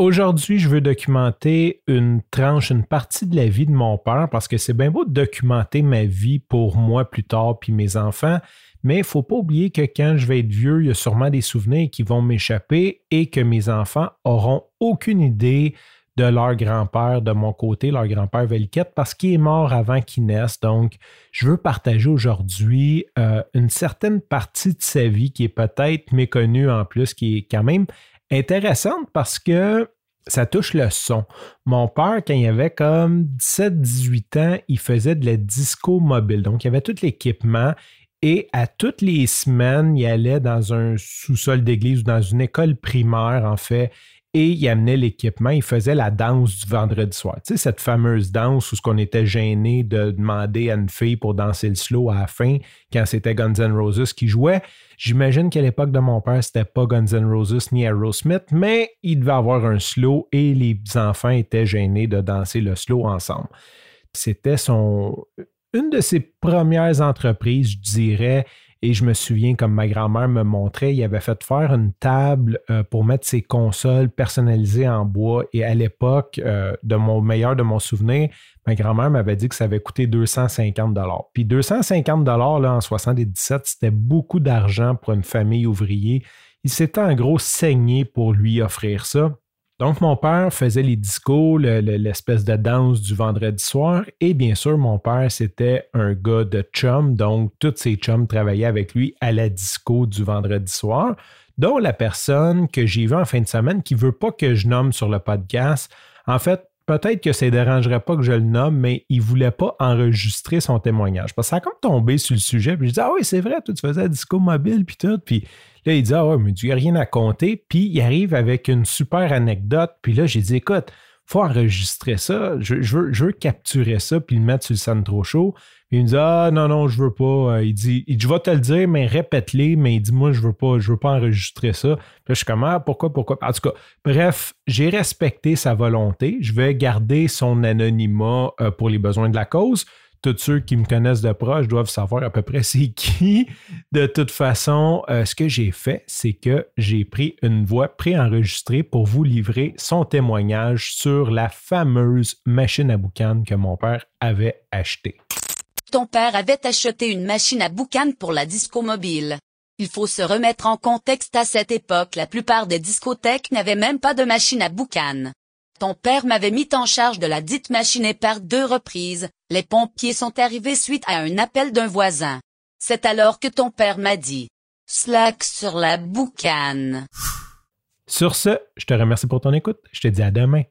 Aujourd'hui, je veux documenter une tranche, une partie de la vie de mon père parce que c'est bien beau de documenter ma vie pour moi plus tard puis mes enfants, mais il ne faut pas oublier que quand je vais être vieux, il y a sûrement des souvenirs qui vont m'échapper et que mes enfants auront aucune idée de leur grand-père de mon côté, leur grand-père Velquette, parce qu'il est mort avant qu'il naisse. Donc, je veux partager aujourd'hui euh, une certaine partie de sa vie qui est peut-être méconnue en plus, qui est quand même intéressante parce que ça touche le son. Mon père, quand il avait comme 17-18 ans, il faisait de la disco mobile. Donc, il avait tout l'équipement et à toutes les semaines, il allait dans un sous-sol d'église ou dans une école primaire, en fait, et il amenait l'équipement. Il faisait la danse du vendredi soir. Tu sais, cette fameuse danse où ce qu'on était gêné de demander à une fille pour danser le slow à la fin quand c'était Guns N' Roses qui jouait. J'imagine qu'à l'époque de mon père, c'était pas Guns N' Roses ni Aerosmith, mais il devait avoir un slow et les enfants étaient gênés de danser le slow ensemble. C'était son une de ses premières entreprises, je dirais, et je me souviens, comme ma grand-mère me montrait, il avait fait faire une table euh, pour mettre ses consoles personnalisées en bois. Et à l'époque, euh, de mon meilleur de mon souvenir, ma grand-mère m'avait dit que ça avait coûté 250 Puis 250 là, en 77, c'était beaucoup d'argent pour une famille ouvrière. Il s'était en gros saigné pour lui offrir ça. Donc, mon père faisait les discos, l'espèce de danse du vendredi soir. Et bien sûr, mon père, c'était un gars de chum. Donc, tous ses chums travaillaient avec lui à la disco du vendredi soir, dont la personne que j'ai vue en fin de semaine qui ne veut pas que je nomme sur le podcast. En fait, peut-être que ça ne dérangerait pas que je le nomme, mais il ne voulait pas enregistrer son témoignage. Parce que ça a comme tombé sur le sujet. Puis je dis Ah oui, c'est vrai, toi, tu faisais disco mobile, puis tout. Puis Là, il dit Ah mais tu n'as rien à compter. Puis il arrive avec une super anecdote. Puis là, j'ai dit Écoute, faut enregistrer ça. Je, veux, je, veux, capturer ça puis le mettre sur le Sandro Show. Puis il me dit Ah non, non, je veux pas. Il dit, Je vais te le dire, mais répète-les. Mais il dit Moi, je veux pas, je veux pas enregistrer ça. Puis là, je suis comme Ah, pourquoi, pourquoi? En tout cas, bref, j'ai respecté sa volonté. Je vais garder son anonymat euh, pour les besoins de la cause tous ceux qui me connaissent de proche doivent savoir à peu près c'est qui. De toute façon, euh, ce que j'ai fait, c'est que j'ai pris une voix préenregistrée pour vous livrer son témoignage sur la fameuse machine à boucan que mon père avait achetée. Ton père avait acheté une machine à boucan pour la disco mobile. Il faut se remettre en contexte à cette époque, la plupart des discothèques n'avaient même pas de machine à boucan. Ton père m'avait mis en charge de la dite machine et par deux reprises, les pompiers sont arrivés suite à un appel d'un voisin. C'est alors que ton père m'a dit Slack sur la boucane. Sur ce, je te remercie pour ton écoute. Je te dis à demain.